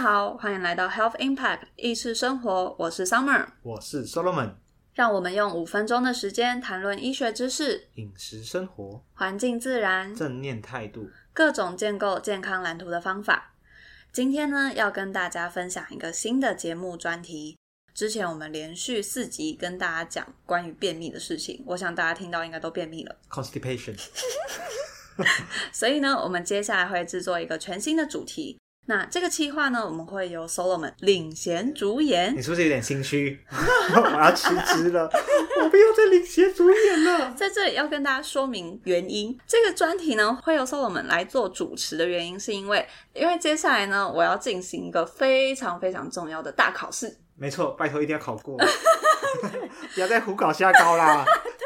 好，欢迎来到 Health Impact 意识生活，我是 Summer，我是 Solomon，让我们用五分钟的时间谈论医学知识、饮食生活、环境自然、正念态度、各种建构健康蓝图的方法。今天呢，要跟大家分享一个新的节目专题。之前我们连续四集跟大家讲关于便秘的事情，我想大家听到应该都便秘了。constipation。所以呢，我们接下来会制作一个全新的主题。那这个企划呢，我们会由 Solomon 领衔主演你。是不是有点心虚？我要辞职了，我不要再领衔主演了。在这里要跟大家说明原因，这个专题呢会由 Solomon 来做主持的原因，是因为因为接下来呢，我要进行一个非常非常重要的大考试。没错，拜托一定要考过，不要再胡搞瞎搞啦。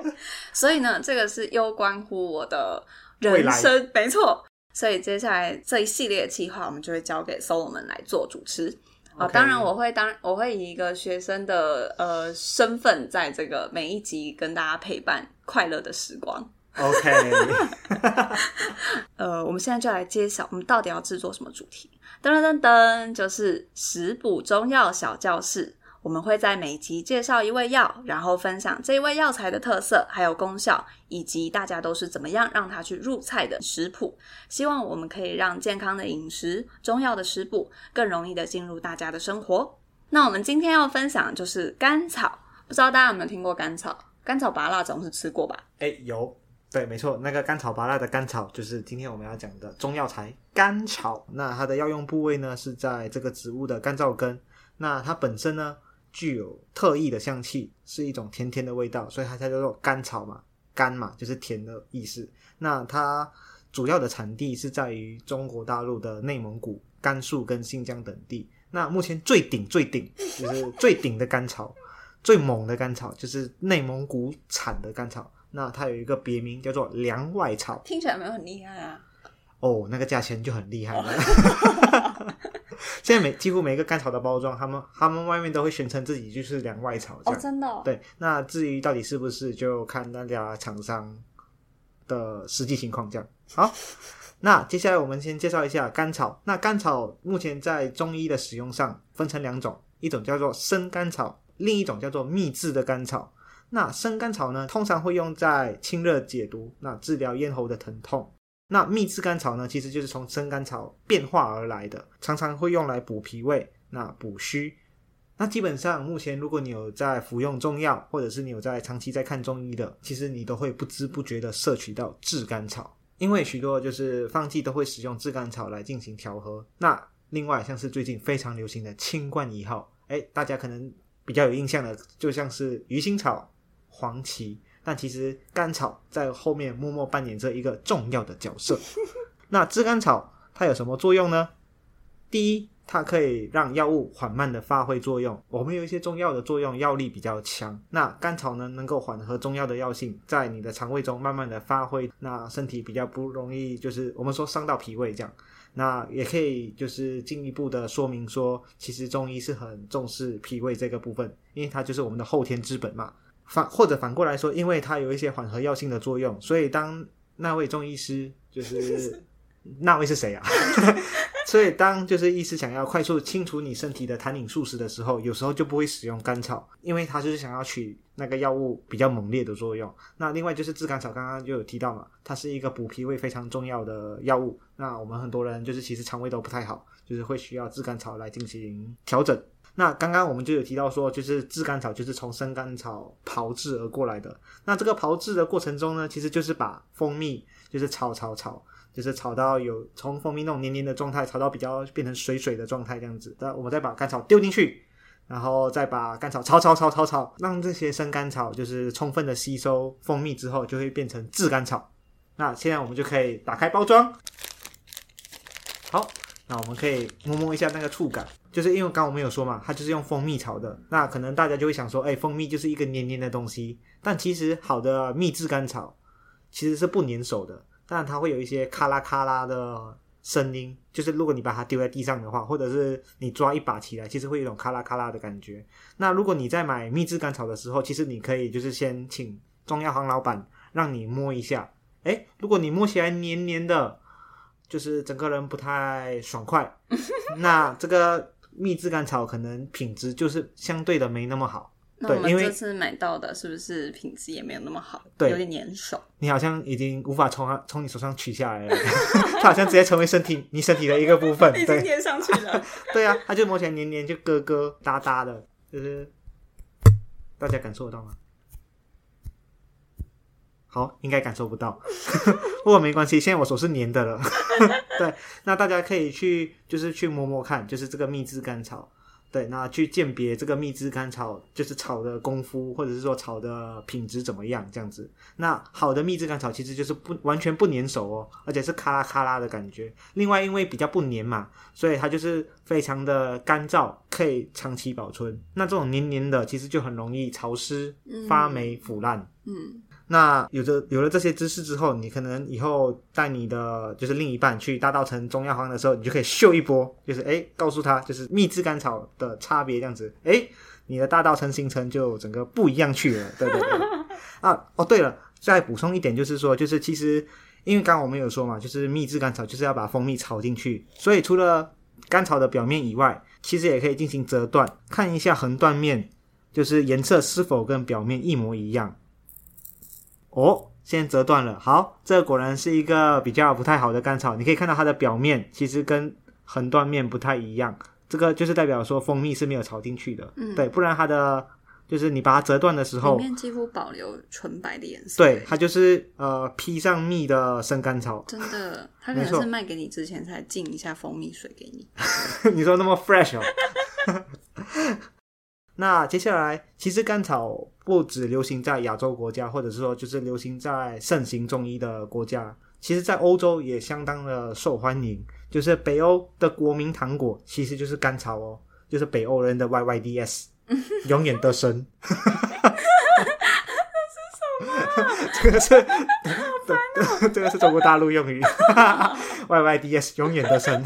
所以呢，这个是攸关乎我的人生，没错。所以接下来这一系列的计划，我们就会交给 Solomon 来做主持。啊、当然我会当我会以一个学生的呃身份，在这个每一集跟大家陪伴快乐的时光。OK，呃，我们现在就来揭晓，我们到底要制作什么主题？噔噔噔噔，就是食补中药小教室。我们会在每集介绍一味药，然后分享这一味药材的特色，还有功效，以及大家都是怎么样让它去入菜的食谱。希望我们可以让健康的饮食、中药的食补更容易的进入大家的生活。那我们今天要分享的就是甘草，不知道大家有没有听过甘草？甘草拔辣总是吃过吧？哎、有，对，没错，那个甘草拔辣的甘草就是今天我们要讲的中药材甘草。那它的药用部位呢是在这个植物的干燥根。那它本身呢具有特异的香气，是一种甜甜的味道，所以它才叫做甘草嘛，甘嘛就是甜的意思。那它主要的产地是在于中国大陆的内蒙古、甘肃跟新疆等地。那目前最顶最顶就是最顶的甘草。最猛的甘草就是内蒙古产的甘草，那它有一个别名叫做凉外草听起来没有很厉害啊。哦，那个价钱就很厉害了。现在每几乎每一个甘草的包装，他们他们外面都会宣称自己就是凉外草这哦，样。真的、哦？对，那至于到底是不是，就看大家厂商的实际情况这样。好，那接下来我们先介绍一下甘草。那甘草目前在中医的使用上分成两种，一种叫做生甘草，另一种叫做秘制的甘草。那生甘草呢，通常会用在清热解毒，那治疗咽喉的疼痛。那蜜制甘草呢，其实就是从生甘草变化而来的，常常会用来补脾胃、那补虚，那基本上，目前如果你有在服用中药，或者是你有在长期在看中医的，其实你都会不知不觉的摄取到炙甘草，因为许多就是方剂都会使用炙甘草来进行调和。那另外像是最近非常流行的清冠一号，哎，大家可能比较有印象的，就像是鱼腥草、黄芪，但其实甘草在后面默默扮演着一个重要的角色。那炙甘草它有什么作用呢？第一，它可以让药物缓慢的发挥作用。我们有一些中药的作用药力比较强，那甘草呢能够缓和中药的药性，在你的肠胃中慢慢的发挥，那身体比较不容易就是我们说伤到脾胃这样。那也可以就是进一步的说明说，其实中医是很重视脾胃这个部分，因为它就是我们的后天之本嘛。反或者反过来说，因为它有一些缓和药性的作用，所以当那位中医师就是 那位是谁啊？所以当就是医师想要快速清除你身体的痰饮素食的时候，有时候就不会使用甘草，因为他就是想要取那个药物比较猛烈的作用。那另外就是炙甘草，刚刚就有提到嘛，它是一个补脾胃非常重要的药物。那我们很多人就是其实肠胃都不太好，就是会需要炙甘草来进行调整。那刚刚我们就有提到说，就是炙甘草就是从生甘草炮制而过来的。那这个炮制的过程中呢，其实就是把蜂蜜就是炒炒炒，就是炒到有从蜂蜜那种黏黏的状态，炒到比较变成水水的状态这样子。那我们再把甘草丢进去，然后再把甘草炒炒炒炒炒，让这些生甘草就是充分的吸收蜂蜜之后，就会变成炙甘草。那现在我们就可以打开包装，好，那我们可以摸摸一下那个触感，就是因为刚我们有说嘛，它就是用蜂蜜炒的。那可能大家就会想说，哎，蜂蜜就是一个黏黏的东西，但其实好的秘制甘草其实是不粘手的，但它会有一些咔啦咔啦的声音，就是如果你把它丢在地上的话，或者是你抓一把起来，其实会有一种咔啦咔啦的感觉。那如果你在买秘制甘草的时候，其实你可以就是先请中药行老板让你摸一下，哎，如果你摸起来黏黏的，就是整个人不太爽快。那这个蜜制甘草可能品质就是相对的没那么好。那我们对因为这次买到的是不是品质也没有那么好？对有点粘手。你好像已经无法从它从你手上取下来了，它好像直接成为身体你身体的一个部分。已经粘上去了。对啊，它就摸起来黏黏，就疙疙瘩瘩的，就是大家感受得到吗？好，应该感受不到，不过没关系，现在我手是粘的了。对，那大家可以去就是去摸摸看，就是这个蜜汁甘草。对，那去鉴别这个蜜汁甘草，就是炒的功夫，或者是说炒的品质怎么样，这样子。那好的蜜汁甘草其实就是不完全不粘手哦，而且是咔啦咔啦的感觉。另外，因为比较不粘嘛，所以它就是非常的干燥，可以长期保存。那这种黏黏的，其实就很容易潮湿、发霉、腐烂。嗯，那有着有了这些知识之后，你可能以后带你的就是另一半去大稻城中药行的时候，你就可以秀一波，就是诶告诉他就是蜜制甘草的差别这样子，诶你的大稻城行程就整个不一样去了，对对对。啊，哦对了，再补充一点就是说，就是其实因为刚刚我们有说嘛，就是蜜制甘草就是要把蜂蜜炒进去，所以除了甘草的表面以外，其实也可以进行折断，看一下横断面，就是颜色是否跟表面一模一样。哦，先折断了。好，这果然是一个比较不太好的甘草。你可以看到它的表面其实跟横断面不太一样，这个就是代表说蜂蜜是没有炒进去的。嗯对，不然它的就是你把它折断的时里候，面几乎保留纯白的颜色。对，它就是呃披上蜜的生甘草。真的，他可能是卖给你之前才浸一下蜂蜜水给你。你说那么 fresh 哦。那接下来，其实甘草不只流行在亚洲国家，或者是说就是流行在盛行中医的国家，其实在欧洲也相当的受欢迎。就是北欧的国民糖果其实就是甘草哦，就是北欧人的 YYDS，永远得生。这个是，这个是中国大陆用语，YYDS 永远得生。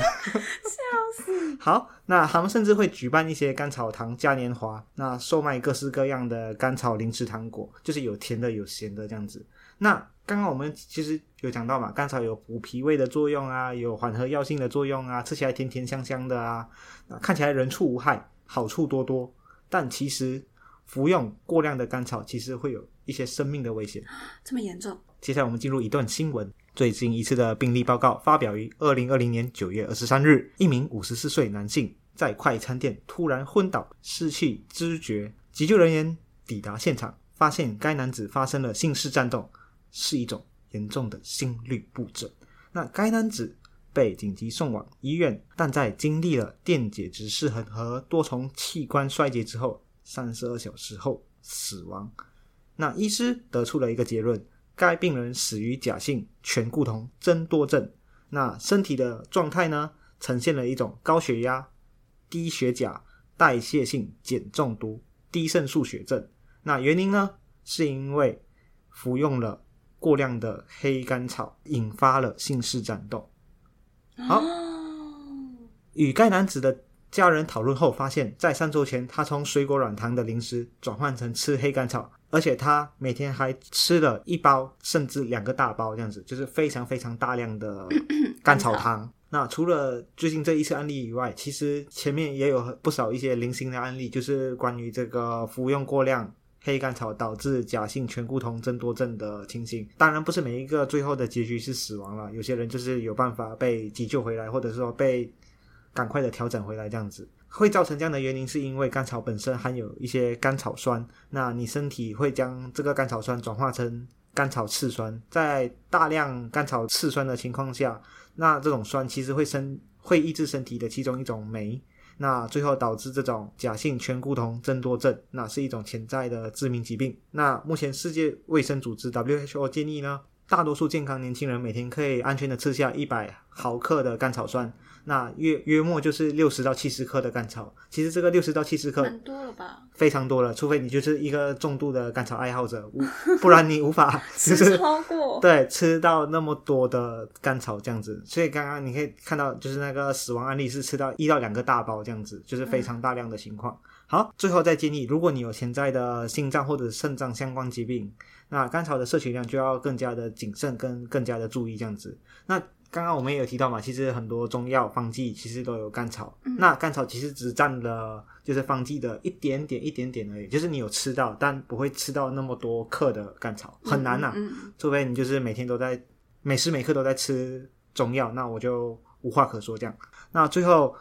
好，那他们甚至会举办一些甘草糖嘉年华，那售卖各式各样的甘草零食糖果，就是有甜的有咸的这样子。那刚刚我们其实有讲到嘛，甘草有补脾胃的作用啊，有缓和药性的作用啊，吃起来甜甜香香的啊，那看起来人畜无害，好处多多。但其实服用过量的甘草，其实会有一些生命的危险。这么严重？接下来我们进入一段新闻。最近一次的病例报告发表于二零二零年九月二十三日，一名五十四岁男性在快餐店突然昏倒，失去知觉。急救人员抵达现场，发现该男子发生了心室颤动，是一种严重的心律不整。那该男子被紧急送往医院，但在经历了电解质失衡和多重器官衰竭之后，三十二小时后死亡。那医师得出了一个结论：该病人死于假性醛固酮增多症。那身体的状态呢，呈现了一种高血压、低血钾、代谢性碱中毒、低肾素血症。那原因呢，是因为服用了过量的黑甘草，引发了性室战斗。好哦，与该男子的家人讨论后，发现，在三周前，他从水果软糖的零食转换成吃黑甘草，而且他每天还吃了一包甚至两个大包，这样子，就是非常非常大量的 甘草糖。那除了最近这一次案例以外，其实前面也有不少一些零星的案例，就是关于这个服用过量黑甘草导致假性醛固酮增多症的情形。当然，不是每一个最后的结局是死亡了，有些人就是有办法被急救回来，或者说被赶快的调整回来，这样子会造成这样的原因，是因为甘草本身含有一些甘草酸，那你身体会将这个甘草酸转化成甘草次酸，在大量甘草次酸的情况下，那这种酸其实会生会抑制身体的其中一种酶。那最后导致这种假性醛固酮增多症，那是一种潜在的致命疾病。那目前世界卫生组织 WHO 建议呢，大多数健康年轻人每天可以安全的吃下一百毫克的甘草酸，那约约莫就是六十到七十克的甘草。其实这个六十到七十克蛮多了吧？非常多了，除非你就是一个重度的甘草爱好者，不然你无法就 吃是超过，对，吃到那么多的甘草这样子，所以刚刚你可以看到，就是那个死亡案例是吃到一到两个大包这样子，就是非常大量的情况。好，最后再建议，如果你有潜在的心脏或者肾脏相关疾病，那甘草的摄取量就要更加的谨慎跟更加的注意这样子。那刚刚我们也有提到嘛，其实很多中药方剂其实都有甘草，嗯那甘草其实只占了就是方剂的一点点、一点点而已，就是你有吃到，但不会吃到那么多克的甘草，很难呐、嗯嗯除非你就是每天都在每时每刻都在吃中药，那我就无话可说这样。那最后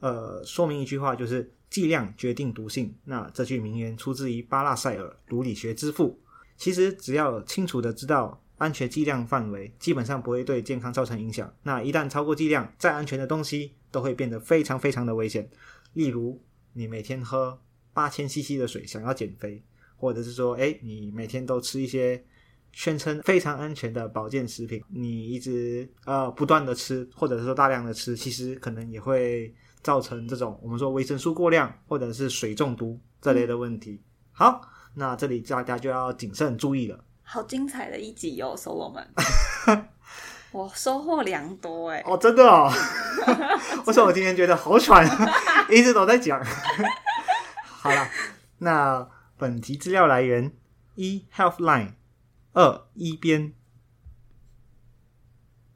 呃说明一句话，就是剂量决定毒性。那这句名言出自于巴拉塞尔，毒理学之父。其实只要清楚的知道安全剂量范围，基本上不会对健康造成影响。那一旦超过剂量，再安全的东西都会变得非常非常的危险。例如，你每天喝八千 CC 的水，想要减肥，或者是说，哎，你每天都吃一些宣称非常安全的保健食品，你一直呃不断的吃，或者是说大量的吃，其实可能也会造成这种我们说维生素过量或者是水中毒这类的问题。好，那这里大家就要谨慎注意了。好精彩的一集哦，Solo 们，我收获良多哎。哦，真的哦 为什么我今天觉得好喘，一直都在讲。好了，那本集资料来源：一 Healthline，二一边。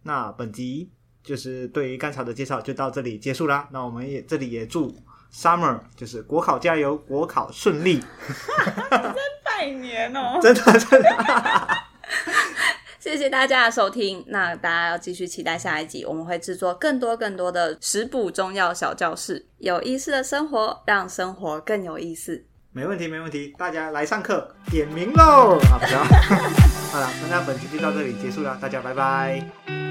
那本集就是对于甘草的介绍就到这里结束啦。那我们也这里也祝 Summer 就是国考加油，国考顺利。拜年哦！真的真的，谢谢大家的收听，那大家要继续期待下一集，我们会制作更多更多的食补中药小教室，有意思的生活，让生活更有意思。没问题没问题，大家来上课点名喽！好，不要。好了，那本期就到这里结束了，大家拜拜。